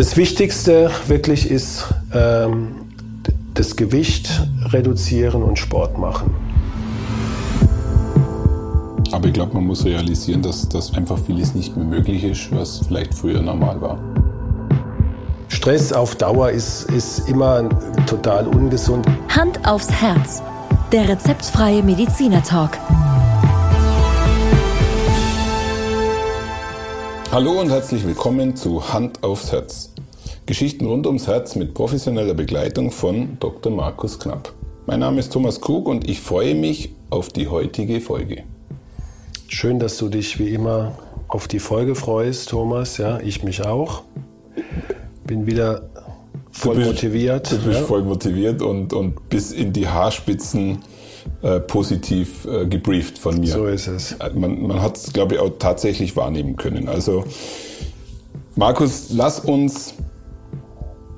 Das Wichtigste wirklich ist ähm, das Gewicht reduzieren und Sport machen. Aber ich glaube, man muss realisieren, dass, dass einfach vieles nicht mehr möglich ist, was vielleicht früher normal war. Stress auf Dauer ist, ist immer total ungesund. Hand aufs Herz. Der rezeptfreie Mediziner Hallo und herzlich willkommen zu Hand aufs Herz. Geschichten rund ums Herz mit professioneller Begleitung von Dr. Markus Knapp. Mein Name ist Thomas Krug und ich freue mich auf die heutige Folge. Schön, dass du dich wie immer auf die Folge freust, Thomas. Ja, ich mich auch. Bin wieder voll du bist, motiviert. Du bist ja. voll motiviert und, und bis in die Haarspitzen äh, positiv äh, gebrieft von mir. So ist es. Man, man hat es, glaube ich, auch tatsächlich wahrnehmen können. Also, Markus, lass uns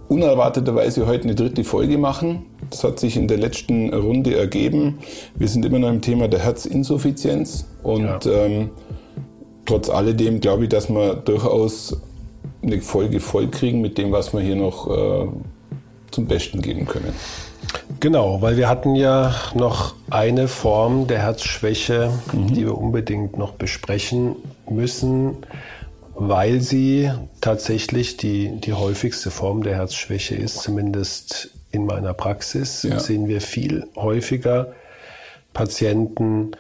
unerwarteterweise heute eine dritte Folge machen. Das hat sich in der letzten Runde ergeben. Wir sind immer noch im Thema der Herzinsuffizienz und ja. ähm, trotz alledem glaube ich, dass wir durchaus eine Folge voll kriegen mit dem, was wir hier noch äh, zum Besten geben können. Genau, weil wir hatten ja noch eine Form der Herzschwäche, mhm. die wir unbedingt noch besprechen müssen, weil sie tatsächlich die, die häufigste Form der Herzschwäche ist, zumindest in meiner Praxis ja. sehen wir viel häufiger Patienten,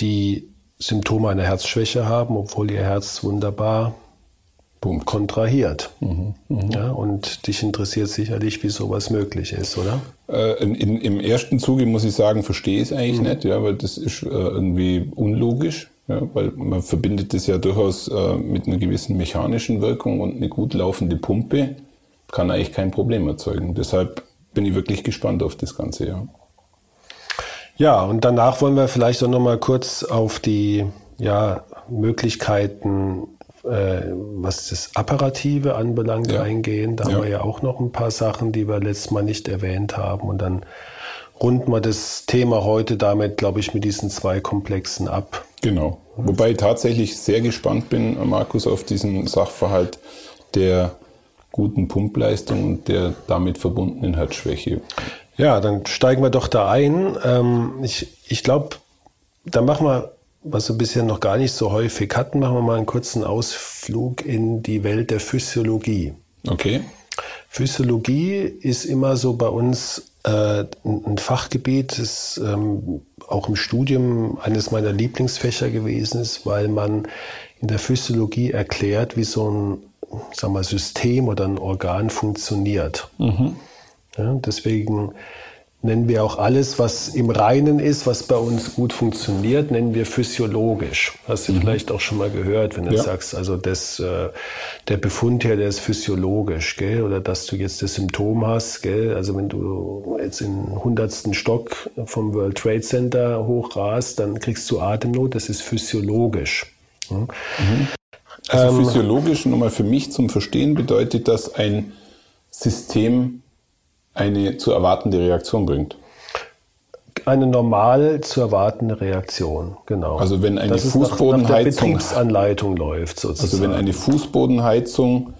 die Symptome einer Herzschwäche haben, obwohl ihr Herz wunderbar Punkt. kontrahiert. Mhm, mh. ja, und dich interessiert sicherlich, wie sowas möglich ist, oder? Äh, in, in, Im ersten Zuge muss ich sagen, verstehe ich es eigentlich mhm. nicht, ja, weil das ist äh, irgendwie unlogisch. Ja, weil man verbindet das ja durchaus äh, mit einer gewissen mechanischen Wirkung und eine gut laufende Pumpe kann eigentlich kein Problem erzeugen. Deshalb bin ich wirklich gespannt auf das Ganze, ja. Ja, und danach wollen wir vielleicht auch noch mal kurz auf die ja, Möglichkeiten äh, was das Apparative anbelangt, ja. eingehen. Da ja. haben wir ja auch noch ein paar Sachen, die wir letztes Mal nicht erwähnt haben. Und dann runden wir das Thema heute damit, glaube ich, mit diesen zwei Komplexen ab. Genau. Wobei ich tatsächlich sehr gespannt bin, Markus, auf diesen Sachverhalt der guten Pumpleistung und der damit verbundenen Herzschwäche. Ja, dann steigen wir doch da ein. Ähm, ich ich glaube, da machen wir was wir bisher noch gar nicht so häufig hatten, machen wir mal einen kurzen Ausflug in die Welt der Physiologie. Okay. Physiologie ist immer so bei uns äh, ein Fachgebiet, das ähm, auch im Studium eines meiner Lieblingsfächer gewesen ist, weil man in der Physiologie erklärt, wie so ein sagen wir, System oder ein Organ funktioniert. Mhm. Ja, deswegen nennen wir auch alles, was im Reinen ist, was bei uns gut funktioniert, nennen wir physiologisch. Hast du mhm. vielleicht auch schon mal gehört, wenn du ja. sagst, also das, äh, der Befund hier, der ist physiologisch, gell? oder dass du jetzt das Symptom hast, gell? also wenn du jetzt in hundertsten Stock vom World Trade Center hochrast, dann kriegst du Atemnot, das ist physiologisch. Mhm. Also ähm, physiologisch, nochmal für mich zum Verstehen, bedeutet das ein System eine zu erwartende Reaktion bringt. Eine normal zu erwartende Reaktion, genau. Also wenn eine das Fußbodenheizung nach, Betriebsanleitung läuft sozusagen. Also wenn eine Fußbodenheizung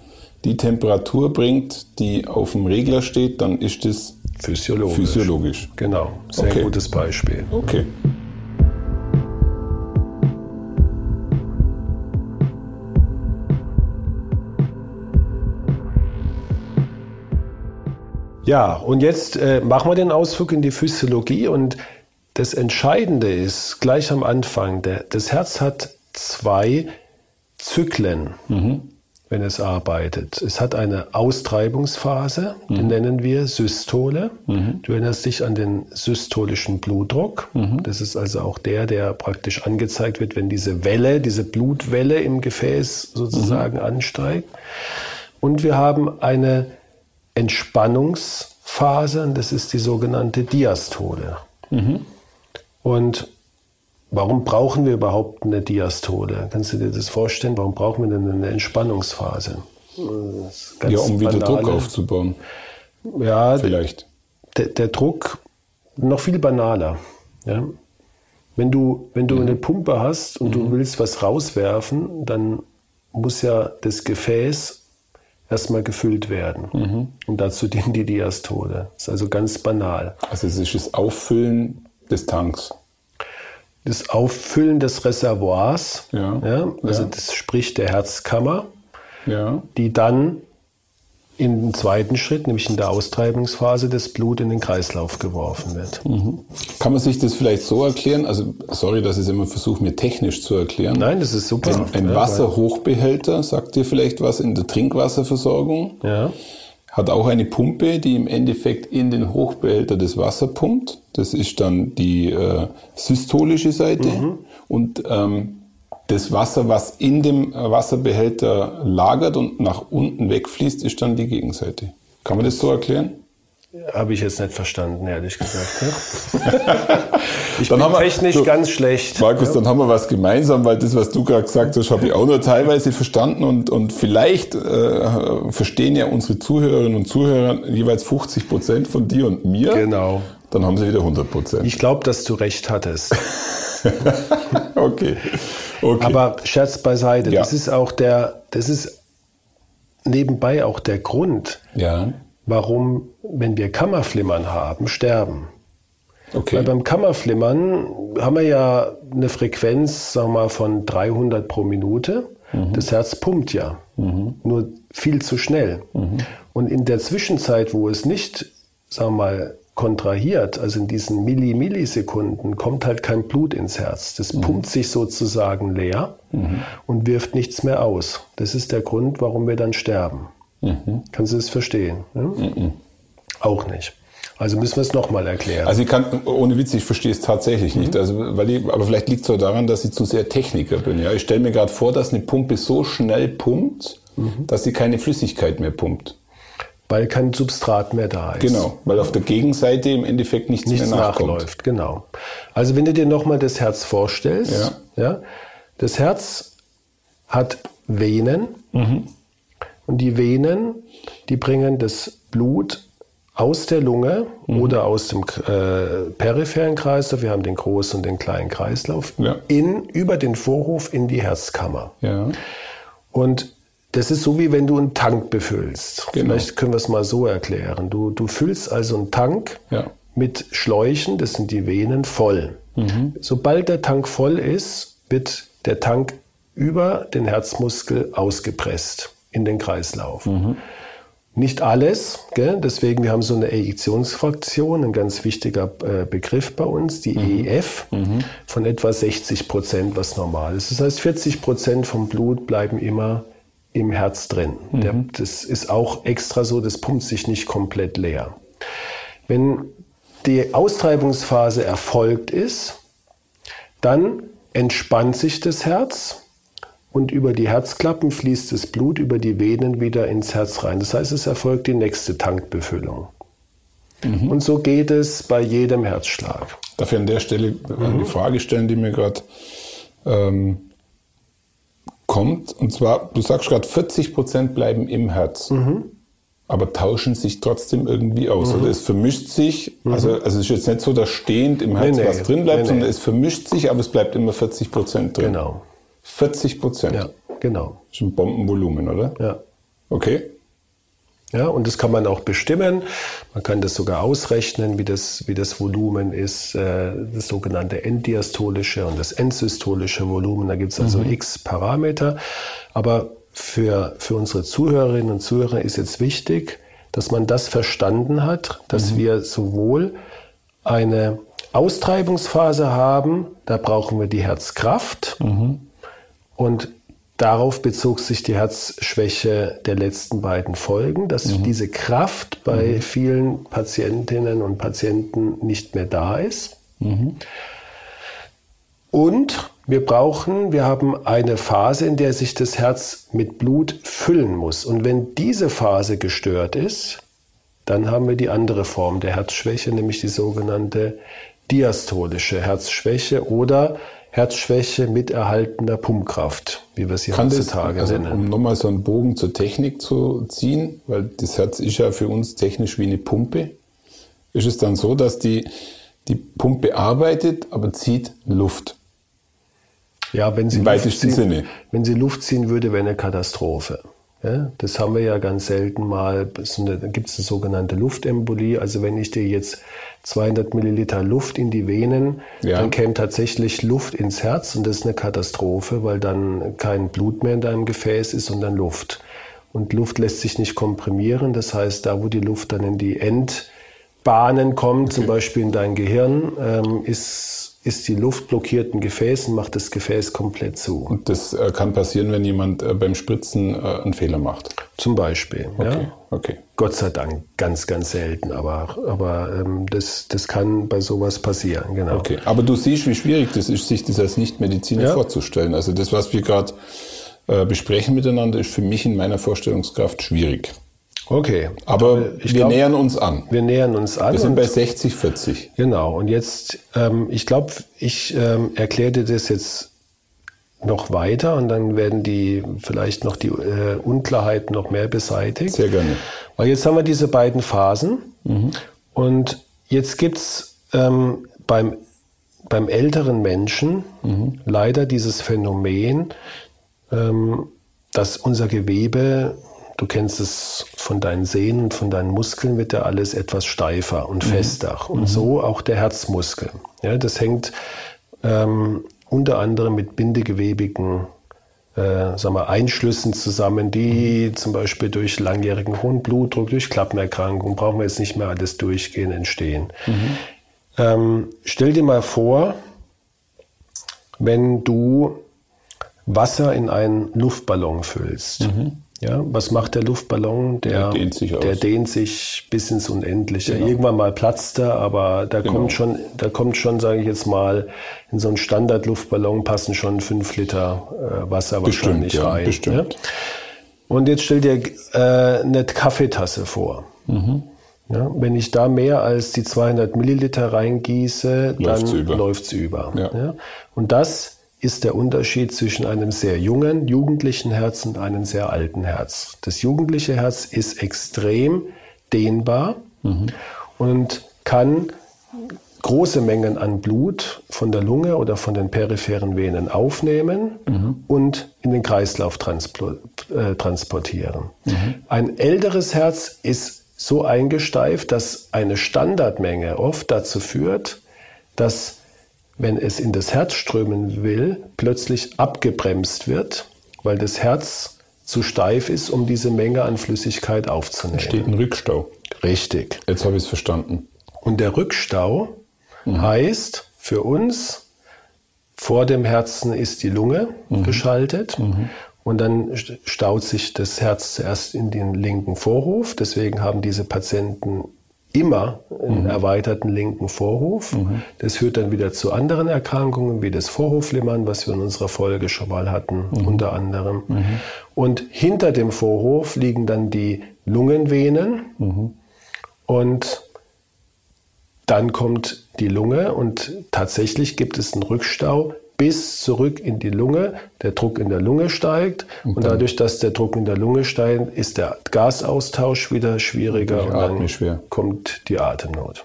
die Temperatur bringt, die auf dem Regler steht, dann ist das physiologisch. physiologisch. Genau, sehr okay. gutes Beispiel. Okay. Ja, und jetzt äh, machen wir den Ausflug in die Physiologie und das Entscheidende ist gleich am Anfang, der, das Herz hat zwei Zyklen, mhm. wenn es arbeitet. Es hat eine Austreibungsphase, mhm. die nennen wir Systole. Mhm. Du erinnerst dich an den systolischen Blutdruck. Mhm. Das ist also auch der, der praktisch angezeigt wird, wenn diese Welle, diese Blutwelle im Gefäß sozusagen mhm. ansteigt. Und wir haben eine Entspannungsphase, das ist die sogenannte Diastole. Mhm. Und warum brauchen wir überhaupt eine Diastole? Kannst du dir das vorstellen? Warum brauchen wir denn eine Entspannungsphase? Ja, um wieder banale. Druck aufzubauen. Ja, vielleicht. Der, der Druck noch viel banaler. Ja? Wenn du, wenn du mhm. eine Pumpe hast und mhm. du willst was rauswerfen, dann muss ja das Gefäß erstmal gefüllt werden. Mhm. Und dazu dienen die Diastole. Das ist also ganz banal. Also es ist das Auffüllen des Tanks. Das Auffüllen des Reservoirs, Ja. also Ja. das spricht der Herzkammer, Ja. die dann im zweiten Schritt, nämlich in der Austreibungsphase, das Blut in den Kreislauf geworfen wird. Kann man sich das vielleicht so erklären? Also, sorry, dass ich es immer versuche, mir technisch zu erklären. Nein, das ist super. Ein, ein Ja, Wasserhochbehälter, sagt dir vielleicht was in der Trinkwasserversorgung? Ja. Hat auch eine Pumpe, die im Endeffekt in den Hochbehälter das Wasser pumpt. Das ist dann die äh, systolische Seite. Und ähm, das Wasser, was in dem äh, Wasserbehälter lagert und nach unten wegfließt, ist dann die Gegenseite. Kann man das so erklären? Habe ich jetzt nicht verstanden, ehrlich gesagt. Ne? ich Dann bin wir- technisch du, ganz schlecht. Markus, dann haben wir was gemeinsam, weil das, was du gerade gesagt hast, habe ich auch nur teilweise verstanden und, und vielleicht äh, verstehen ja unsere Zuhörerinnen und Zuhörer jeweils 50 Prozent von dir und mir. Genau. Dann haben sie wieder 100 Prozent. Ich glaube, dass du recht hattest. Okay. Okay. Aber Scherz beiseite, Ja. das ist auch der, das ist nebenbei auch der Grund, ja, warum, wenn wir Kammerflimmern haben, sterben. okay. Weil beim Kammerflimmern haben wir ja eine Frequenz, sagen wir mal, von 300 pro Minute. Das Herz pumpt ja, nur viel zu schnell. Und in der Zwischenzeit, wo es nicht, sagen wir mal, kontrahiert, also in diesen Milli Millisekunden, kommt halt kein Blut ins Herz. Das pumpt sich sozusagen leer und wirft nichts mehr aus. Das ist der Grund, warum wir dann sterben. Kannst du das verstehen? ne? Auch nicht. Also müssen wir es nochmal erklären. Also ich kann, ohne Witz, ich verstehe es tatsächlich nicht. Also, weil ich, aber vielleicht liegt es auch daran, dass ich zu sehr Techniker bin. Ja? Ich stelle mir gerade vor, dass eine Pumpe so schnell pumpt, dass sie keine Flüssigkeit mehr pumpt. Weil kein Substrat mehr da ist. Genau, weil auf der Gegenseite im Endeffekt nichts, Nichts mehr nachkommt. nachläuft, genau. Also wenn du dir nochmal das Herz vorstellst, ja. das Herz hat Venen Mhm. und die Venen, die bringen das Blut aus der Lunge Mhm. oder aus dem äh, peripheren Kreislauf, wir haben den großen und den kleinen Kreislauf, Ja. in, über den Vorhof in die Herzkammer. Ja. Und das ist so, wie wenn du einen Tank befüllst. Genau. Vielleicht können wir es mal so erklären. Du, du füllst also einen Tank Ja. mit Schläuchen, das sind die Venen, voll. Sobald der Tank voll ist, wird der Tank über den Herzmuskel ausgepresst in den Kreislauf. Nicht alles, gell? deswegen wir haben so eine Ejektionsfraktion, ein ganz wichtiger äh, Begriff bei uns, die EF, von etwa 60 Prozent, was normal ist. Das heißt, 40 Prozent vom Blut bleiben immer im Herz drin. Der, das ist auch extra so, das pumpt sich nicht komplett leer. Wenn die Austreibungsphase erfolgt ist, dann entspannt sich das Herz und über die Herzklappen fließt das Blut über die Venen wieder ins Herz rein. Das heißt, es erfolgt die nächste Tankbefüllung. Und so geht es bei jedem Herzschlag. Darf ich an der Stelle eine Frage stellen, die mir gerade ähm, kommt? Und zwar, du sagst gerade, 40 Prozent bleiben im Herz, aber tauschen sich trotzdem irgendwie aus. Oder es vermischt sich, also, also es ist jetzt nicht so, dass stehend im Herz nee. was drin bleibt, nee. sondern es vermischt sich, aber es bleibt immer 40 Prozent drin. Genau. 40 Prozent. Ja, genau. Das ist ein Bombenvolumen, oder? Ja. Okay. Ja, und das kann man auch bestimmen. Man kann das sogar ausrechnen, wie das, wie das Volumen ist, äh, das sogenannte enddiastolische und das endsystolische Volumen. Da gibt es also x Parameter. Aber für, für unsere Zuhörerinnen und Zuhörer ist jetzt wichtig, dass man das verstanden hat, dass wir sowohl eine Austreibungsphase haben, da brauchen wir die Herzkraft und darauf bezog sich die Herzschwäche der letzten beiden Folgen, dass diese Kraft bei vielen Patientinnen und Patienten nicht mehr da ist. Und wir brauchen, wir haben eine Phase, in der sich das Herz mit Blut füllen muss. Und wenn diese Phase gestört ist, dann haben wir die andere Form der Herzschwäche, nämlich die sogenannte diastolische Herzschwäche oder Herzschwäche mit erhaltener Pumpkraft, wie wir sie Kann das, heutzutage also nennen. um nochmal so einen Bogen zur Technik zu ziehen, weil das Herz ist ja für uns technisch wie eine Pumpe, ist es dann so, dass die, die Pumpe arbeitet, aber zieht Luft. Ja, wenn sie, Im Luft ziehen, Sinne. wenn sie Luft ziehen würde, wäre eine Katastrophe. Ja, das haben wir ja ganz selten mal. Da gibt es eine sogenannte Luftembolie. Also wenn ich dir jetzt 200 Milliliter Luft in die Venen, ja. dann käme tatsächlich Luft ins Herz und das ist eine Katastrophe, weil dann kein Blut mehr in deinem Gefäß ist, sondern Luft. Und Luft lässt sich nicht komprimieren. Das heißt, da wo die Luft dann in die Endbahnen kommt, okay. zum Beispiel in dein Gehirn, ähm, ist ist die Luft blockiert ein Gefäß und macht das Gefäß komplett zu. Und das äh, kann passieren, wenn jemand äh, beim Spritzen äh, einen Fehler macht? Zum Beispiel. Okay, ja. okay. Gott sei Dank ganz, ganz selten, aber, aber ähm, das, das kann bei sowas passieren, genau. Okay, aber du siehst, wie schwierig das ist, sich das als Nichtmediziner ja. vorzustellen. Also das, was wir gerade äh, besprechen miteinander, ist für mich in meiner Vorstellungskraft schwierig. Okay. Aber wir glaub, nähern uns an. Wir nähern uns an. Wir sind bei 60, 40. Genau. Und jetzt, ähm, ich glaube, ich ähm, erkläre dir das jetzt noch weiter und dann werden die vielleicht noch die äh, Unklarheiten noch mehr beseitigt. Sehr gerne. Weil jetzt haben wir diese beiden Phasen mhm. und jetzt gibt's ähm, beim, beim älteren Menschen mhm. leider dieses Phänomen, ähm, dass unser Gewebe Du kennst es von deinen Sehnen, von deinen Muskeln wird ja alles etwas steifer und mhm. fester. Und mhm. so auch der Herzmuskel. Ja, das hängt ähm, unter anderem mit bindegewebigen äh, sagen wir, Einschlüssen zusammen, die mhm. zum Beispiel durch langjährigen hohen Blutdruck, durch Klappenerkrankungen, brauchen wir jetzt nicht mehr alles durchgehen, entstehen. Mhm. Ähm, stell dir mal vor, wenn du Wasser in einen Luftballon füllst. Mhm. Ja, was macht der Luftballon? Der, der, dehnt, sich der dehnt sich bis ins Unendliche. Genau. Irgendwann mal platzt er, aber da genau. kommt schon, da kommt schon, sage ich jetzt mal, in so einen Standardluftballon passen schon fünf Liter äh, Wasser bestimmt, wahrscheinlich ja, rein. Bestimmt. Ja? Und jetzt stell dir äh, eine Kaffeetasse vor. Mhm. Ja, wenn ich da mehr als die 200 Milliliter reingieße, läuft's dann läuft es über. Ja. Ja? Und das ist der Unterschied zwischen einem sehr jungen, jugendlichen Herz und einem sehr alten Herz. Das jugendliche Herz ist extrem dehnbar mhm. und kann große Mengen an Blut von der Lunge oder von den peripheren Venen aufnehmen mhm. und in den Kreislauf äh, transportieren. Mhm. Ein älteres Herz ist so eingesteift, dass eine Standardmenge oft dazu führt, dass wenn es in das Herz strömen will, plötzlich abgebremst wird, weil das Herz zu steif ist, um diese Menge an Flüssigkeit aufzunehmen. Steht ein Rückstau. Richtig. Jetzt habe ich es verstanden. Und der Rückstau mhm. heißt für uns, vor dem Herzen ist die Lunge mhm. geschaltet. Mhm. Und dann staut sich das Herz zuerst in den linken Vorhof. Deswegen haben diese Patienten immer einen mhm. erweiterten linken Vorhof. Mhm. Das führt dann wieder zu anderen Erkrankungen, wie das Vorhofflimmern, was wir in unserer Folge schon mal hatten, mhm. unter anderem. Mhm. Und hinter dem Vorhof liegen dann die Lungenvenen. Mhm. Und dann kommt die Lunge und tatsächlich gibt es einen Rückstau bis zurück in die Lunge. Der Druck in der Lunge steigt und, und dadurch, dass der Druck in der Lunge steigt, ist der Gasaustausch wieder schwieriger und dann schwer. kommt die Atemnot.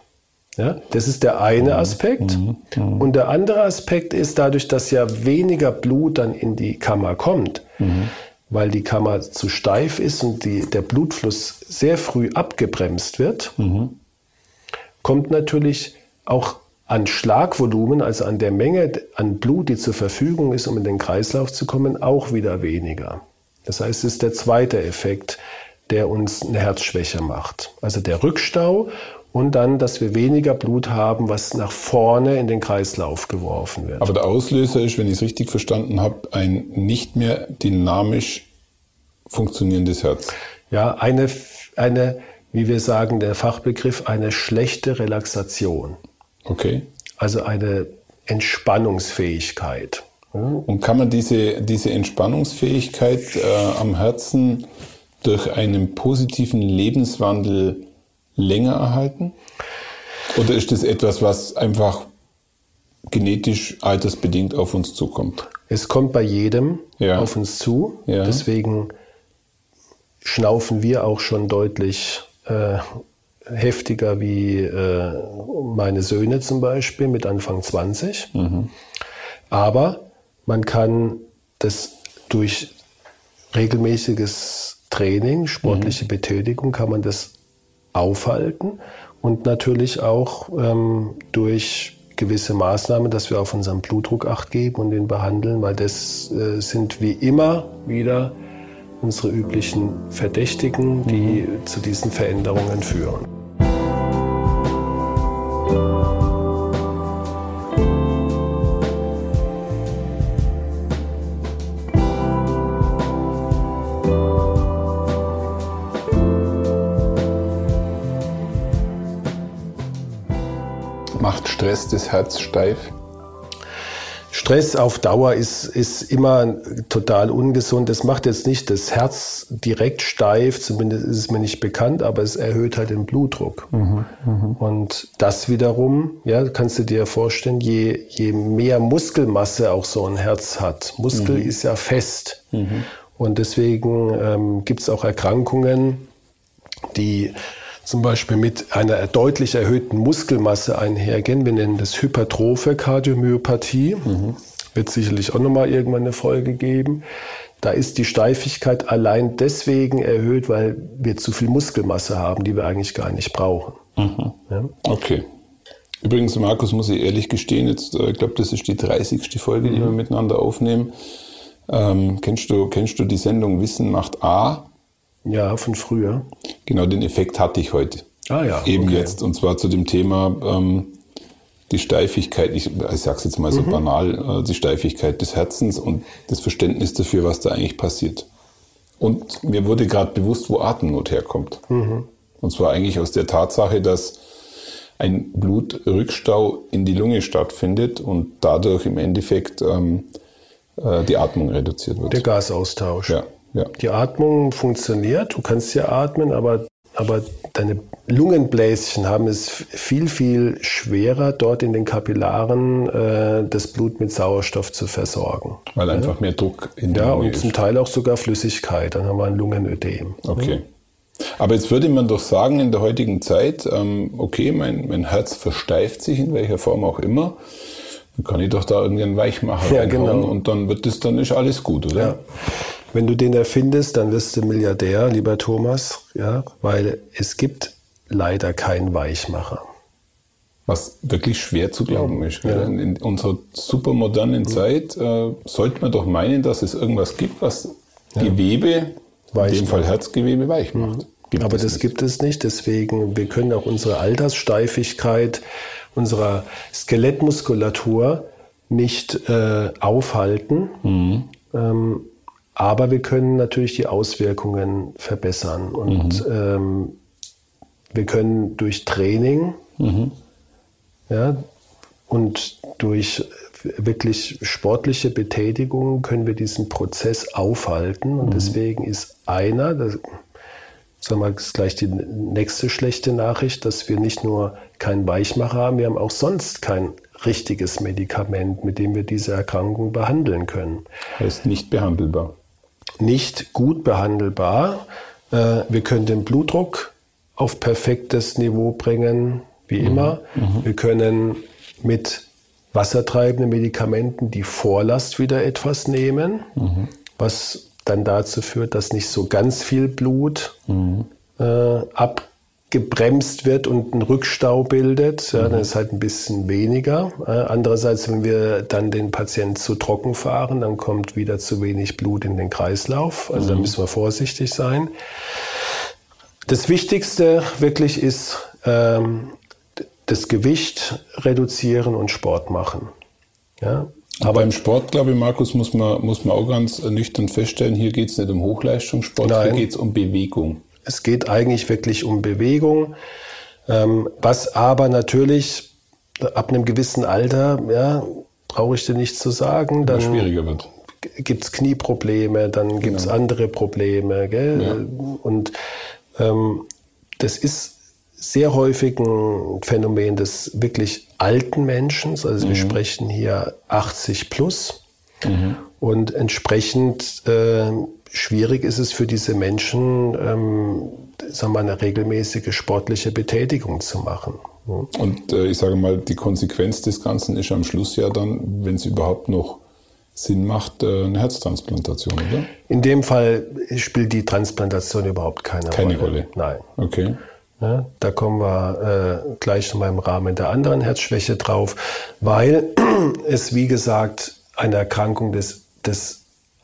Ja, das ist der eine mhm. Aspekt. Mhm. Mhm. Und der andere Aspekt ist dadurch, dass ja weniger Blut dann in die Kammer kommt, mhm. weil die Kammer zu steif ist und die, der Blutfluss sehr früh abgebremst wird, mhm. kommt natürlich auch an Schlagvolumen, also an der Menge an Blut, die zur Verfügung ist, um in den Kreislauf zu kommen, auch wieder weniger. Das heißt, es ist der zweite Effekt, der uns eine Herzschwäche macht. Also der Rückstau und dann, dass wir weniger Blut haben, was nach vorne in den Kreislauf geworfen wird. Aber der Auslöser ist, wenn ich es richtig verstanden habe, ein nicht mehr dynamisch funktionierendes Herz. Ja, eine, eine, wie wir sagen, der Fachbegriff, eine schlechte Relaxation. Okay. Also eine Entspannungsfähigkeit. Und kann man diese, diese Entspannungsfähigkeit äh, am Herzen durch einen positiven Lebenswandel länger erhalten? Oder ist das etwas, was einfach genetisch altersbedingt auf uns zukommt? Es kommt bei jedem ja. auf uns zu. Ja. Deswegen schnaufen wir auch schon deutlich äh, heftiger wie äh, meine Söhne zum Beispiel mit Anfang 20. Mhm. Aber man kann das durch regelmäßiges Training, sportliche mhm. Betätigung kann man das aufhalten und natürlich auch ähm, durch gewisse Maßnahmen, dass wir auf unseren Blutdruck acht geben und ihn behandeln, weil das äh, sind wie immer wieder unsere üblichen Verdächtigen, die mhm. zu diesen Veränderungen führen. Stress das Herz steif? Stress auf Dauer ist, ist immer total ungesund. Das macht jetzt nicht das Herz direkt steif, zumindest ist es mir nicht bekannt, aber es erhöht halt den Blutdruck. Mhm, mh. Und das wiederum, ja, kannst du dir vorstellen, je, je mehr Muskelmasse auch so ein Herz hat. Muskel mhm. ist ja fest. Mhm. Und deswegen ähm, gibt es auch Erkrankungen, die zum Beispiel mit einer deutlich erhöhten Muskelmasse einhergehen. Wir nennen das hypertrophe Kardiomyopathie. Mhm. Wird sicherlich auch nochmal irgendwann eine Folge geben. Da ist die Steifigkeit allein deswegen erhöht, weil wir zu viel Muskelmasse haben, die wir eigentlich gar nicht brauchen. Mhm. Ja? Okay. Übrigens, Markus, muss ich ehrlich gestehen, jetzt, äh, ich glaube, das ist die 30. Folge, die mhm. wir miteinander aufnehmen. Ähm, kennst, du, kennst du die Sendung Wissen macht A? Ja, von früher. Genau, den Effekt hatte ich heute. Ah ja. Eben okay. jetzt. Und zwar zu dem Thema ähm, die Steifigkeit, ich, ich sage es jetzt mal so mhm. banal, äh, die Steifigkeit des Herzens und das Verständnis dafür, was da eigentlich passiert. Und mir wurde gerade bewusst, wo Atemnot herkommt. Mhm. Und zwar eigentlich aus der Tatsache, dass ein Blutrückstau in die Lunge stattfindet und dadurch im Endeffekt ähm, äh, die Atmung reduziert wird. Der Gasaustausch. Ja. Ja. Die Atmung funktioniert, du kannst ja atmen, aber, aber deine Lungenbläschen haben es viel, viel schwerer, dort in den Kapillaren äh, das Blut mit Sauerstoff zu versorgen. Weil ja? einfach mehr Druck in der Ja, Lunge und ist. zum Teil auch sogar Flüssigkeit, dann haben wir ein Lungenödem. Okay. Aber jetzt würde man doch sagen, in der heutigen Zeit, ähm, okay, mein, mein Herz versteift sich in welcher Form auch immer. Dann kann ich doch da irgendeinen Weichmacher ja, genau. und dann wird das, dann ist alles gut, oder? Ja. Wenn du den erfindest, dann wirst du Milliardär, lieber Thomas, ja, weil es gibt leider keinen Weichmacher. Was wirklich schwer zu glauben ist. Ja. In unserer supermodernen ja. Zeit äh, sollte man doch meinen, dass es irgendwas gibt, was ja. Gewebe, weich in dem Fall Herzgewebe, weich mhm. macht. Gibt Aber das nicht. gibt es nicht. Deswegen, wir können auch unsere Alterssteifigkeit unserer Skelettmuskulatur nicht äh, aufhalten. Mhm. Ähm, aber wir können natürlich die Auswirkungen verbessern. Und mhm. ähm, wir können durch Training mhm. ja, und durch wirklich sportliche Betätigung können wir diesen Prozess aufhalten. Und mhm. deswegen ist einer, das, sagen wir ist gleich die nächste schlechte Nachricht, dass wir nicht nur keinen Weichmacher haben, wir haben auch sonst kein richtiges Medikament, mit dem wir diese Erkrankung behandeln können. Heißt nicht behandelbar nicht gut behandelbar. Äh, wir können den Blutdruck auf perfektes Niveau bringen, wie mhm. immer. Mhm. Wir können mit wassertreibenden Medikamenten die Vorlast wieder etwas nehmen, mhm. was dann dazu führt, dass nicht so ganz viel Blut mhm. äh, ab gebremst wird und einen Rückstau bildet, ja, dann mhm. ist halt ein bisschen weniger. Andererseits, wenn wir dann den Patienten zu trocken fahren, dann kommt wieder zu wenig Blut in den Kreislauf. Also mhm. da müssen wir vorsichtig sein. Das Wichtigste wirklich ist ähm, das Gewicht reduzieren und Sport machen. Ja, aber im Sport, glaube ich, Markus, muss man, muss man auch ganz nüchtern feststellen, hier geht es nicht um Hochleistungssport, Nein. hier geht es um Bewegung. Es geht eigentlich wirklich um Bewegung, ähm, was aber natürlich ab einem gewissen Alter, ja, brauche ich dir nichts zu sagen, dann schwieriger wird. Gibt es Knieprobleme, dann gibt es genau. andere Probleme. Gell? Ja. Und ähm, das ist sehr häufig ein Phänomen des wirklich alten Menschen. Also mhm. wir sprechen hier 80 plus. Mhm. Und entsprechend äh, schwierig ist es für diese Menschen, ähm, sagen wir, eine regelmäßige sportliche Betätigung zu machen. Und äh, ich sage mal, die Konsequenz des Ganzen ist am Schluss ja dann, wenn es überhaupt noch Sinn macht, äh, eine Herztransplantation, oder? In dem Fall spielt die Transplantation überhaupt keine, keine Rolle. Keine Rolle. Nein. Okay. Ja, da kommen wir äh, gleich noch mal im Rahmen der anderen Herzschwäche drauf, weil es, wie gesagt, eine Erkrankung des, des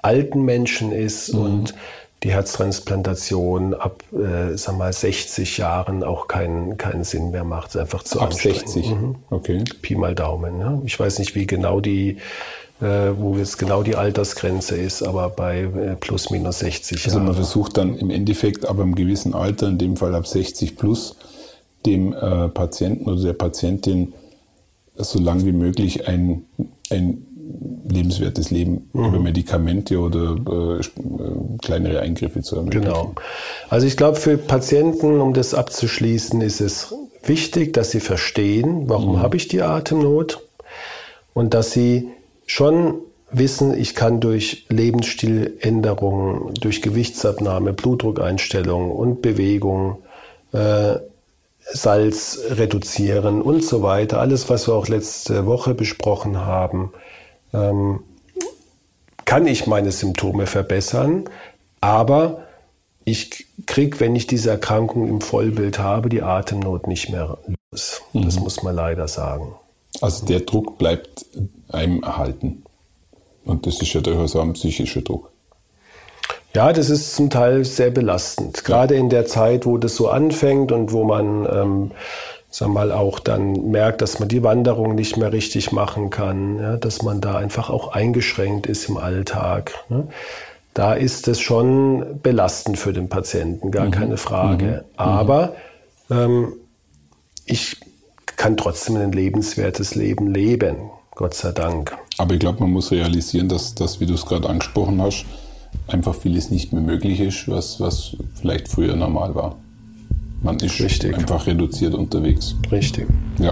alten Menschen ist mhm. und die Herztransplantation ab, äh, sag mal, 60 Jahren auch keinen, keinen Sinn mehr macht. Es ist einfach zu ab 60, mhm. okay. Pi mal Daumen. Ja. Ich weiß nicht, wie genau die äh, wo jetzt genau die Altersgrenze ist, aber bei äh, plus minus 60 Also man versucht dann im Endeffekt aber im gewissen Alter, in dem Fall ab 60 plus, dem äh, Patienten oder der Patientin so lange wie möglich ein, ein lebenswertes Leben mhm. über Medikamente oder äh, kleinere Eingriffe zu ermöglichen. Genau. Also ich glaube, für Patienten, um das abzuschließen, ist es wichtig, dass sie verstehen, warum mhm. habe ich die Atemnot und dass sie schon wissen, ich kann durch Lebensstiländerungen, durch Gewichtsabnahme, Blutdruckeinstellung und Bewegung äh, Salz reduzieren und so weiter. Alles, was wir auch letzte Woche besprochen haben, ähm, kann ich meine Symptome verbessern, aber ich kriege, wenn ich diese Erkrankung im Vollbild habe, die Atemnot nicht mehr los. Das mhm. muss man leider sagen. Also der Druck bleibt einem erhalten. Und das ist ja durchaus auch ein psychischer Druck. Ja, das ist zum Teil sehr belastend. Gerade in der Zeit, wo das so anfängt und wo man, ähm, sag mal, auch dann merkt, dass man die Wanderung nicht mehr richtig machen kann, ja, dass man da einfach auch eingeschränkt ist im Alltag. Ne? Da ist es schon belastend für den Patienten, gar mhm. keine Frage. Mhm. Aber ähm, ich kann trotzdem ein lebenswertes Leben leben. Gott sei Dank. Aber ich glaube, man muss realisieren, dass das, wie du es gerade angesprochen hast, einfach vieles nicht mehr möglich ist, was, was vielleicht früher normal war. Man ist Richtig. einfach reduziert unterwegs. Richtig. Ja.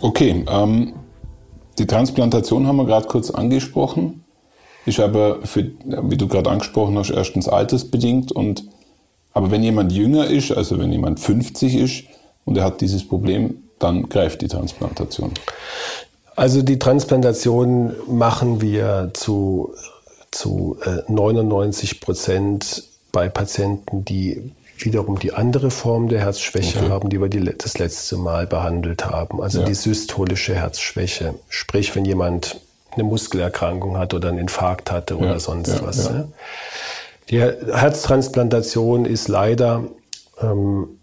Okay, ähm, die Transplantation haben wir gerade kurz angesprochen. Ist aber, für, wie du gerade angesprochen hast, erstens altersbedingt. Und, aber wenn jemand jünger ist, also wenn jemand 50 ist und er hat dieses Problem, dann greift die Transplantation. Also die Transplantation machen wir zu, zu 99 äh, Prozent bei Patienten, die wiederum die andere Form der Herzschwäche okay. haben, die wir die, das letzte Mal behandelt haben. Also ja. die systolische Herzschwäche. Sprich, wenn jemand eine Muskelerkrankung hat oder einen Infarkt hatte ja, oder sonst ja, was. Ja. Die Herztransplantation ist leider, ähm,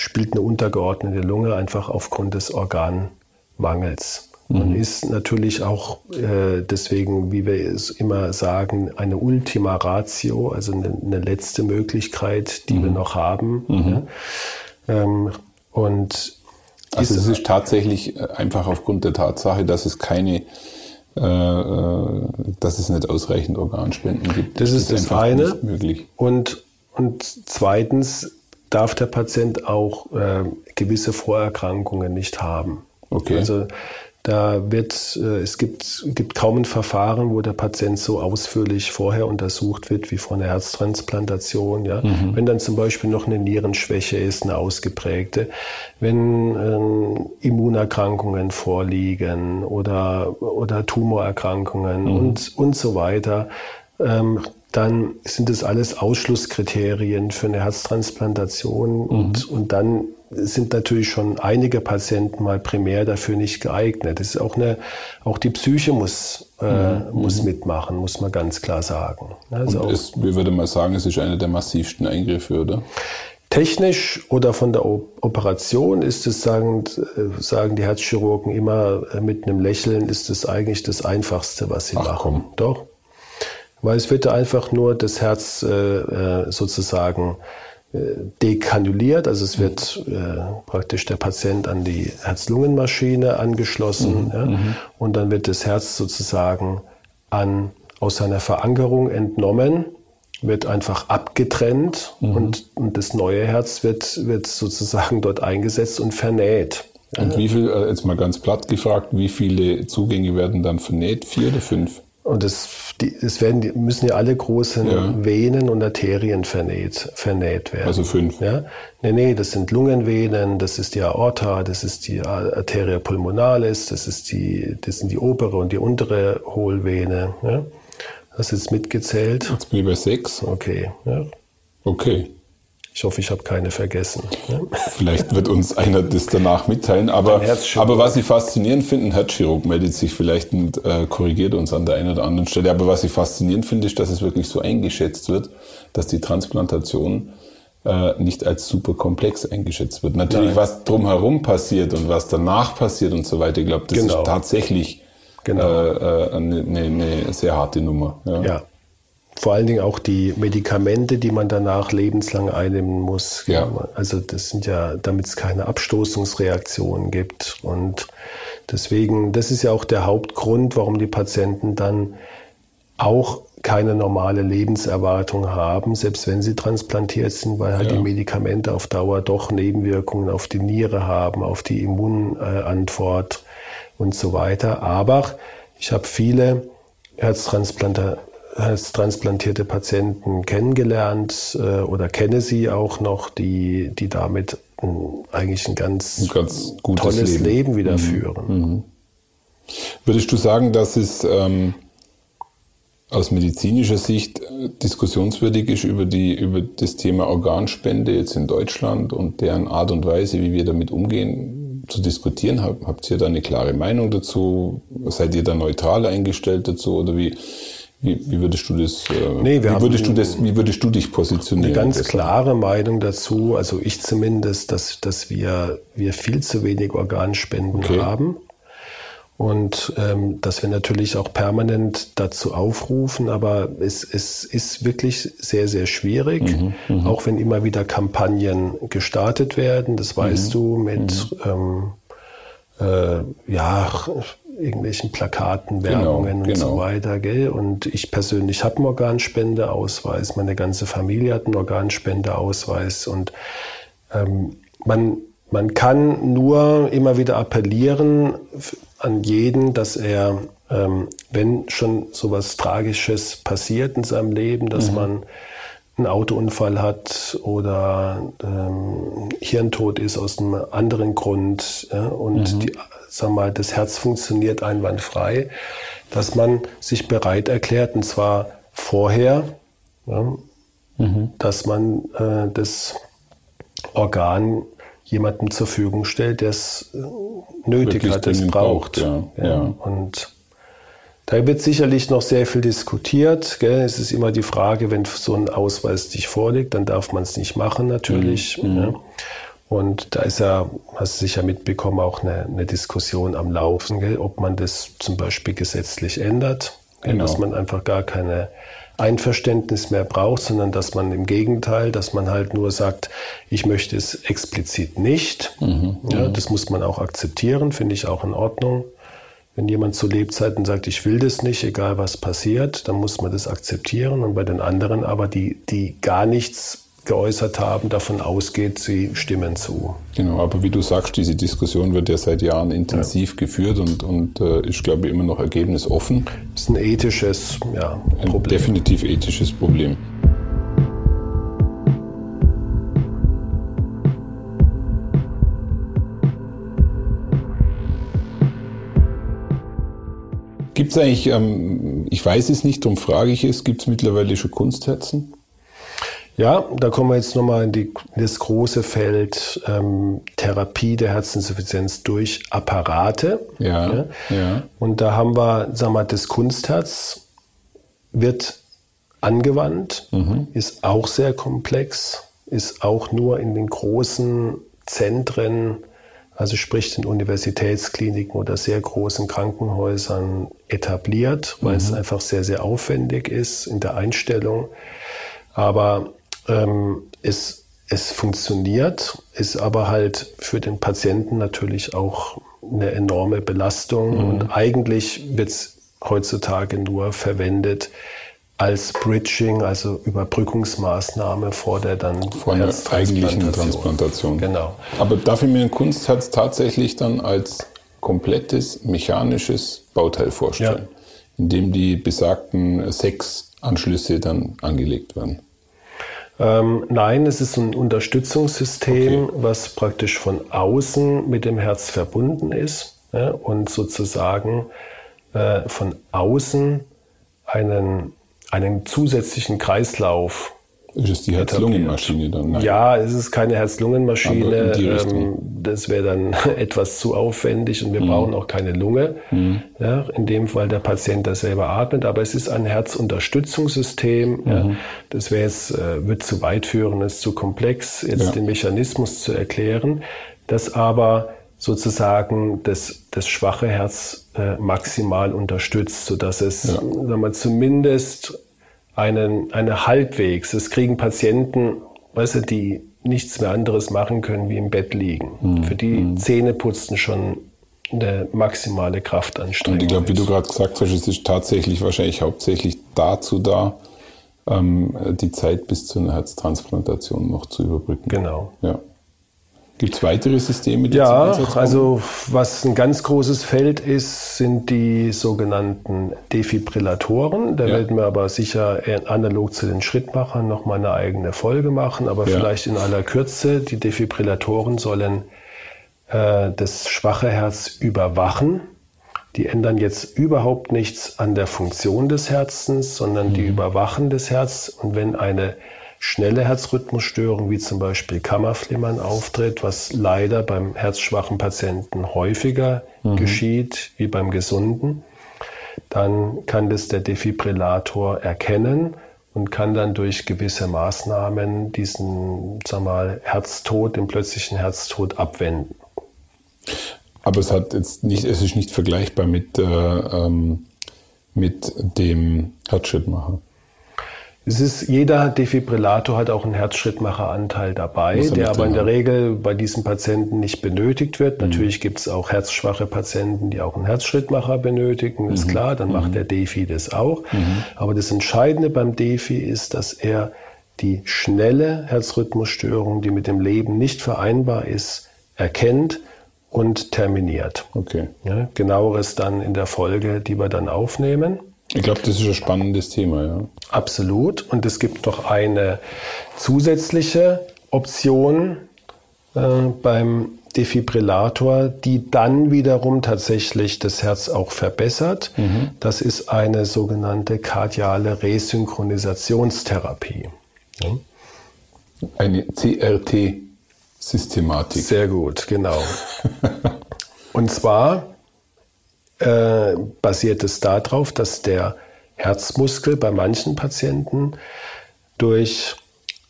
spielt eine untergeordnete Lunge einfach aufgrund des Organmangels. Man mhm. ist natürlich auch äh, deswegen, wie wir es immer sagen, eine Ultima Ratio, also eine, eine letzte Möglichkeit, die mhm. wir noch haben. Mhm. Ja. Ähm, und also es ist tatsächlich äh, einfach aufgrund der Tatsache, dass es keine äh, äh, dass es nicht ausreichend Organspenden gibt. Das ist das, das eine. möglich. Und, und zweitens darf der Patient auch äh, gewisse Vorerkrankungen nicht haben. Okay. Also da wird, äh, es gibt, gibt kaum ein Verfahren, wo der Patient so ausführlich vorher untersucht wird wie vor einer Herztransplantation. Ja. Mhm. Wenn dann zum Beispiel noch eine Nierenschwäche ist, eine ausgeprägte, wenn ähm, Immunerkrankungen vorliegen oder, oder Tumorerkrankungen mhm. und, und so weiter, ähm, dann sind das alles Ausschlusskriterien für eine Herztransplantation mhm. und, und dann sind natürlich schon einige Patienten mal primär dafür nicht geeignet. Das ist auch eine, auch die Psyche muss, äh, mhm. muss mitmachen, muss man ganz klar sagen. Also Und ist, wie würde man sagen, es ist einer der massivsten Eingriffe, oder? Technisch oder von der Operation ist es, sagen, äh, sagen die Herzchirurgen immer äh, mit einem Lächeln, ist es eigentlich das Einfachste, was sie Ach, machen. Komm. Doch. Weil es wird einfach nur das Herz äh, sozusagen dekanuliert, also es wird äh, praktisch der Patient an die Herz-Lungen-Maschine angeschlossen mhm, ja, mhm. und dann wird das Herz sozusagen an, aus seiner Verankerung entnommen, wird einfach abgetrennt mhm. und, und das neue Herz wird, wird sozusagen dort eingesetzt und vernäht. Und wie viel, äh, jetzt mal ganz platt gefragt, wie viele Zugänge werden dann vernäht? Vier oder fünf? Und das, die, das werden, müssen ja alle großen ja. Venen und Arterien vernäht, vernäht werden. Also fünf. Ja? Nee, nee, das sind Lungenvenen, das ist die Aorta, das ist die Arteria pulmonalis, das ist die, das sind die obere und die untere Hohlvene. Ja? Hast du jetzt mitgezählt? Jetzt bin ich bei sechs. Okay. Ja. Okay. Ich hoffe, ich habe keine vergessen. Ne? Vielleicht wird uns einer das danach mitteilen. Aber, aber was ich faszinierend finde, ein Herzchirurg meldet sich vielleicht und äh, korrigiert uns an der einen oder anderen Stelle. Aber was ich faszinierend finde, ist, dass es wirklich so eingeschätzt wird, dass die Transplantation äh, nicht als super komplex eingeschätzt wird. Natürlich, Nein. was drumherum passiert und was danach passiert und so weiter, ich glaube, das genau. ist tatsächlich genau. äh, äh eine, eine, eine sehr harte Nummer. ja. ja vor allen Dingen auch die Medikamente, die man danach lebenslang einnehmen muss. Ja. Also das sind ja, damit es keine Abstoßungsreaktionen gibt. Und deswegen, das ist ja auch der Hauptgrund, warum die Patienten dann auch keine normale Lebenserwartung haben, selbst wenn sie transplantiert sind, weil halt ja. die Medikamente auf Dauer doch Nebenwirkungen auf die Niere haben, auf die Immunantwort und so weiter. Aber ich habe viele Herztransplantationen als transplantierte Patienten kennengelernt äh, oder kenne sie auch noch, die, die damit äh, eigentlich ein ganz, ein ganz tolles Leben, Leben wieder mhm. führen. Mhm. Würdest du sagen, dass es ähm, aus medizinischer Sicht äh, diskussionswürdig ist über, die, über das Thema Organspende jetzt in Deutschland und deren Art und Weise, wie wir damit umgehen, zu diskutieren? Habt ihr da eine klare Meinung dazu? Seid ihr da neutral eingestellt dazu oder wie? Wie, wie würdest du das, äh, nee, wie würdest du das, wie würdest du dich positionieren? Eine ganz klare Meinung dazu, also ich zumindest, dass, dass wir, wir viel zu wenig Organspenden okay. haben. Und ähm, dass wir natürlich auch permanent dazu aufrufen, aber es, es ist wirklich sehr, sehr schwierig, mhm, mhm. auch wenn immer wieder Kampagnen gestartet werden, das weißt mhm, du, mit mhm. ähm, äh, ja, irgendwelchen Plakaten, genau, Werbungen genau, und genau. so weiter. Gell? Und ich persönlich habe einen Organspendeausweis, meine ganze Familie hat einen Organspendeausweis und ähm, man, man kann nur immer wieder appellieren an jeden, dass er, ähm, wenn schon sowas Tragisches passiert in seinem Leben, dass mhm. man einen Autounfall hat oder ähm, Hirntod ist aus einem anderen Grund ja, und mhm. die sag mal, das Herz funktioniert einwandfrei, dass man sich bereit erklärt, und zwar vorher, ja, mhm. dass man äh, das Organ jemandem zur Verfügung stellt, der es äh, nötig Wirklich hat, es braucht. Ja. Ja. ja. Und da wird sicherlich noch sehr viel diskutiert. Gell? Es ist immer die Frage, wenn so ein Ausweis dich vorliegt, dann darf man es nicht machen natürlich. Mhm. Ja. Und da ist ja, hast du sicher mitbekommen, auch eine, eine Diskussion am Laufen, gell, ob man das zum Beispiel gesetzlich ändert, gell, genau. dass man einfach gar keine Einverständnis mehr braucht, sondern dass man im Gegenteil, dass man halt nur sagt, ich möchte es explizit nicht. Mhm, ja, mhm. das muss man auch akzeptieren, finde ich auch in Ordnung. Wenn jemand zu Lebzeiten sagt, ich will das nicht, egal was passiert, dann muss man das akzeptieren. Und bei den anderen aber, die, die gar nichts geäußert haben, davon ausgeht, sie stimmen zu. Genau, aber wie du sagst, diese Diskussion wird ja seit Jahren intensiv ja. geführt und, und äh, ist, glaube ich, immer noch ergebnisoffen. Das ist ein ethisches ja, Problem. Ein definitiv ethisches Problem. Gibt es eigentlich, ähm, ich weiß es nicht, darum frage ich es, gibt es mittlerweile schon Kunstherzen? Ja, da kommen wir jetzt nochmal in, die, in das große Feld ähm, Therapie der Herzinsuffizienz durch Apparate. Ja, ja, ja. Und da haben wir, sagen wir, das Kunstherz wird angewandt, mhm. ist auch sehr komplex, ist auch nur in den großen Zentren, also sprich den Universitätskliniken oder sehr großen Krankenhäusern etabliert, weil mhm. es einfach sehr, sehr aufwendig ist in der Einstellung. Aber ähm, es, es funktioniert, ist aber halt für den Patienten natürlich auch eine enorme Belastung mhm. und eigentlich wird es heutzutage nur verwendet als Bridging, also Überbrückungsmaßnahme vor der dann vor der eigentlichen Transplantation. Genau. Aber darf ich mir ein Kunstherz tatsächlich dann als komplettes mechanisches Bauteil vorstellen? Ja. in dem die besagten sechs Anschlüsse dann angelegt werden? Ähm, nein, es ist ein Unterstützungssystem, okay. was praktisch von außen mit dem Herz verbunden ist ja, und sozusagen äh, von außen einen, einen zusätzlichen Kreislauf ist es die Herz-Lungen-Maschine dann? Nein. Ja, es ist keine Herz-Lungen-Maschine. Ähm, das wäre dann etwas zu aufwendig und wir mhm. brauchen auch keine Lunge. Mhm. Ja, in dem Fall der Patient, der selber atmet. Aber es ist ein Herzunterstützungssystem. Mhm. Ja, das wäre jetzt, äh, wird zu weit führen, ist zu komplex, jetzt ja. den Mechanismus zu erklären. Das aber sozusagen das, das schwache Herz äh, maximal unterstützt, sodass es ja. sagen wir, zumindest einen, eine halbwegs, das kriegen Patienten, weißt du, die nichts mehr anderes machen können, wie im Bett liegen. Mhm. Für die mhm. Zähne putzen schon eine maximale Kraftanstrengung. Und ich glaube, wie du gerade gesagt hast, es ist tatsächlich wahrscheinlich hauptsächlich dazu da, ähm, die Zeit bis zu einer Herztransplantation noch zu überbrücken. Genau. Ja. Gibt es weitere Systeme, die Ja, also was ein ganz großes Feld ist, sind die sogenannten Defibrillatoren. Da ja. werden wir aber sicher analog zu den Schrittmachern noch mal eine eigene Folge machen, aber ja. vielleicht in aller Kürze. Die Defibrillatoren sollen äh, das schwache Herz überwachen. Die ändern jetzt überhaupt nichts an der Funktion des Herzens, sondern mhm. die überwachen das Herz. Und wenn eine schnelle Herzrhythmusstörung wie zum Beispiel Kammerflimmern auftritt, was leider beim herzschwachen Patienten häufiger mhm. geschieht wie beim gesunden, dann kann das der Defibrillator erkennen und kann dann durch gewisse Maßnahmen diesen, sag mal, Herztod, den plötzlichen Herztod abwenden. Aber es hat jetzt nicht, es ist nicht vergleichbar mit, äh, ähm, mit dem Herzschrittmacher. Es ist, jeder Defibrillator hat auch einen Herzschrittmacheranteil dabei, der aber in der Regel bei diesen Patienten nicht benötigt wird. Mhm. Natürlich gibt es auch herzschwache Patienten, die auch einen Herzschrittmacher benötigen, ist mhm. klar, dann mhm. macht der Defi das auch. Mhm. Aber das Entscheidende beim Defi ist, dass er die schnelle Herzrhythmusstörung, die mit dem Leben nicht vereinbar ist, erkennt und terminiert. Okay. Ja, genaueres dann in der Folge, die wir dann aufnehmen. Ich glaube, das ist ein spannendes Thema, ja. Absolut. Und es gibt noch eine zusätzliche Option äh, beim Defibrillator, die dann wiederum tatsächlich das Herz auch verbessert. Mhm. Das ist eine sogenannte kardiale Resynchronisationstherapie. Ja. Eine CRT-Systematik. Sehr gut, genau. Und zwar äh, basiert es darauf, dass der Herzmuskel bei manchen Patienten durch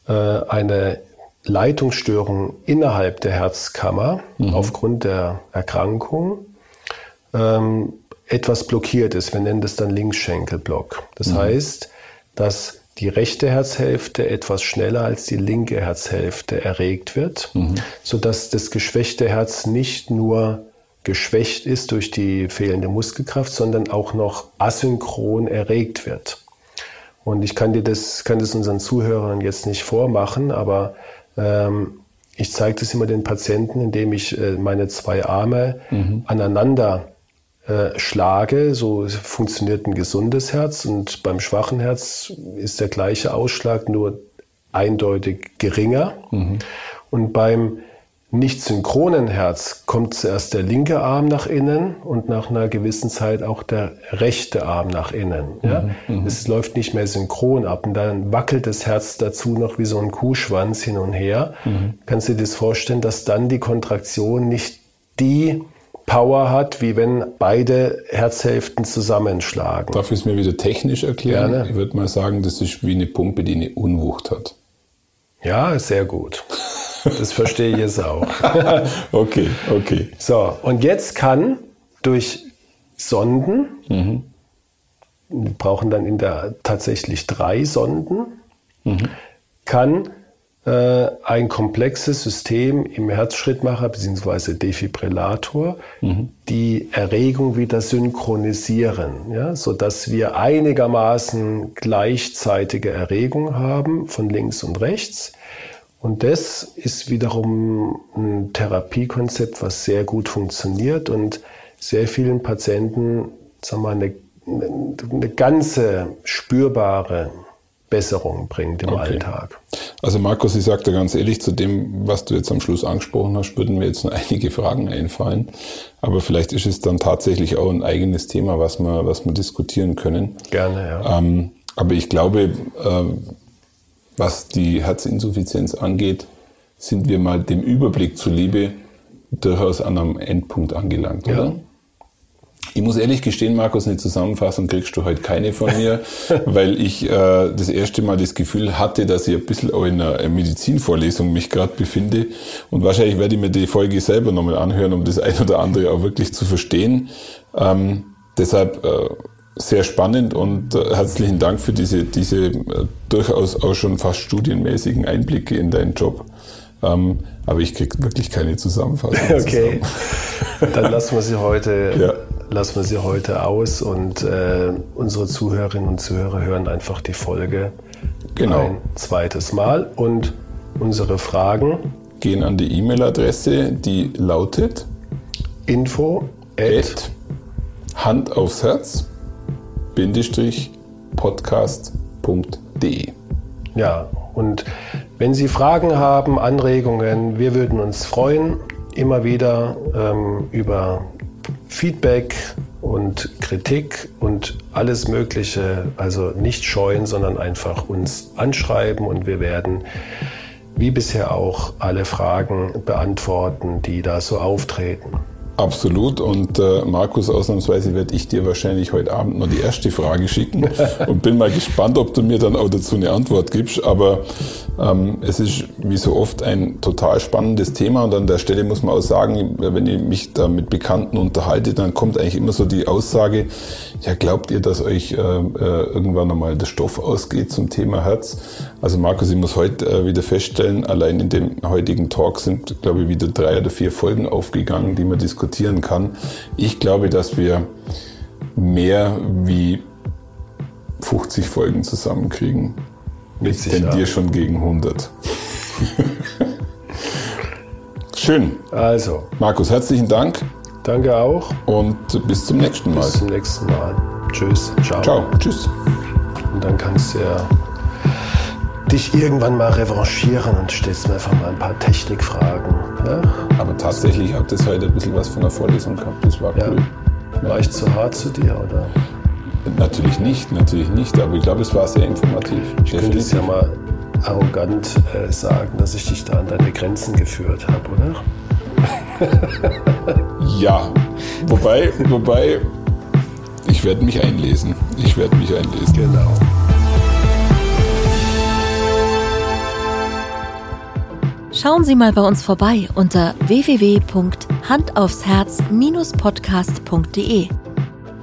äh, eine Leitungsstörung innerhalb der Herzkammer mhm. aufgrund der Erkrankung ähm, etwas blockiert ist. Wir nennen das dann Linksschenkelblock. Das mhm. heißt, dass die rechte Herzhälfte etwas schneller als die linke Herzhälfte erregt wird, mhm. sodass das geschwächte Herz nicht nur geschwächt ist durch die fehlende Muskelkraft, sondern auch noch asynchron erregt wird. Und ich kann dir das, kann das unseren Zuhörern jetzt nicht vormachen, aber ähm, ich zeige das immer den Patienten, indem ich äh, meine zwei Arme mhm. aneinander äh, schlage. So funktioniert ein gesundes Herz und beim schwachen Herz ist der gleiche Ausschlag nur eindeutig geringer. Mhm. Und beim nicht synchronen Herz kommt zuerst der linke Arm nach innen und nach einer gewissen Zeit auch der rechte Arm nach innen. Ja? Mhm, mhm. es läuft nicht mehr synchron ab und dann wackelt das Herz dazu noch wie so ein Kuhschwanz hin und her. Mhm. Kannst du dir das vorstellen, dass dann die Kontraktion nicht die Power hat, wie wenn beide Herzhälften zusammenschlagen. Darf ich es mir wieder technisch erklären? Gerne. Ich würde mal sagen, das ist wie eine Pumpe, die eine Unwucht hat. Ja, sehr gut. Das verstehe ich jetzt auch. okay, okay. So, und jetzt kann durch Sonden, mhm. wir brauchen dann in der tatsächlich drei Sonden, mhm. kann äh, ein komplexes System im Herzschrittmacher bzw. Defibrillator mhm. die Erregung wieder synchronisieren, ja, sodass wir einigermaßen gleichzeitige Erregung haben von links und rechts und das ist wiederum ein Therapiekonzept, was sehr gut funktioniert und sehr vielen Patienten sagen wir, eine, eine ganze spürbare Besserung bringt im okay. Alltag. Also Markus, ich sage dir ganz ehrlich, zu dem, was du jetzt am Schluss angesprochen hast, würden mir jetzt noch einige Fragen einfallen. Aber vielleicht ist es dann tatsächlich auch ein eigenes Thema, was wir, was wir diskutieren können. Gerne, ja. Ähm, aber ich glaube, ähm, was die Herzinsuffizienz angeht, sind wir mal dem Überblick zuliebe durchaus an einem Endpunkt angelangt, ja. oder? Ich muss ehrlich gestehen, Markus, eine Zusammenfassung kriegst du heute keine von mir, weil ich äh, das erste Mal das Gefühl hatte, dass ich ein bisschen auch in einer Medizinvorlesung mich gerade befinde. Und wahrscheinlich werde ich mir die Folge selber nochmal anhören, um das ein oder andere auch wirklich zu verstehen. Ähm, deshalb äh, sehr spannend und äh, herzlichen Dank für diese, diese äh, durchaus auch schon fast studienmäßigen Einblicke in deinen Job. Ähm, aber ich kriege wirklich keine Zusammenfassung. Okay, zusammen. dann lassen wir sie heute, ja. lassen wir sie heute aus und äh, unsere Zuhörerinnen und Zuhörer hören einfach die Folge genau. ein zweites Mal und unsere Fragen gehen an die E-Mail-Adresse, die lautet info at Hand aufs Herz podcast.de. Ja, und wenn Sie Fragen haben, Anregungen, wir würden uns freuen, immer wieder ähm, über Feedback und Kritik und alles Mögliche. Also nicht scheuen, sondern einfach uns anschreiben und wir werden wie bisher auch alle Fragen beantworten, die da so auftreten. Absolut. Und äh, Markus, ausnahmsweise werde ich dir wahrscheinlich heute Abend noch die erste Frage schicken und bin mal gespannt, ob du mir dann auch dazu eine Antwort gibst. Aber es ist wie so oft ein total spannendes Thema und an der Stelle muss man auch sagen, wenn ich mich da mit Bekannten unterhalte, dann kommt eigentlich immer so die Aussage, ja, glaubt ihr, dass euch äh, äh, irgendwann nochmal der Stoff ausgeht zum Thema Herz? Also Markus, ich muss heute äh, wieder feststellen, allein in dem heutigen Talk sind, glaube ich, wieder drei oder vier Folgen aufgegangen, die man diskutieren kann. Ich glaube, dass wir mehr wie 50 Folgen zusammenkriegen. Ich tendiere schon gegen 100. Schön. Also. Markus, herzlichen Dank. Danke auch. Und bis zum nächsten Mal. Bis zum nächsten Mal. Tschüss. Ciao. Ciao. Tschüss. Und dann kannst du ja dich irgendwann mal revanchieren und stellst mir einfach mal ein paar Technikfragen. Ja? Aber tatsächlich hat das heute ein bisschen was von der Vorlesung gehabt. Das war cool. Ja. War ich zu hart zu dir, oder? Natürlich nicht, natürlich nicht, aber ich glaube, es war sehr informativ. Ich könnte es ja mal arrogant äh, sagen, dass ich dich da an deine Grenzen geführt habe, oder? ja, wobei, wobei, ich werde mich einlesen. Ich werde mich einlesen. Genau. Schauen Sie mal bei uns vorbei unter www.handaufsherz-podcast.de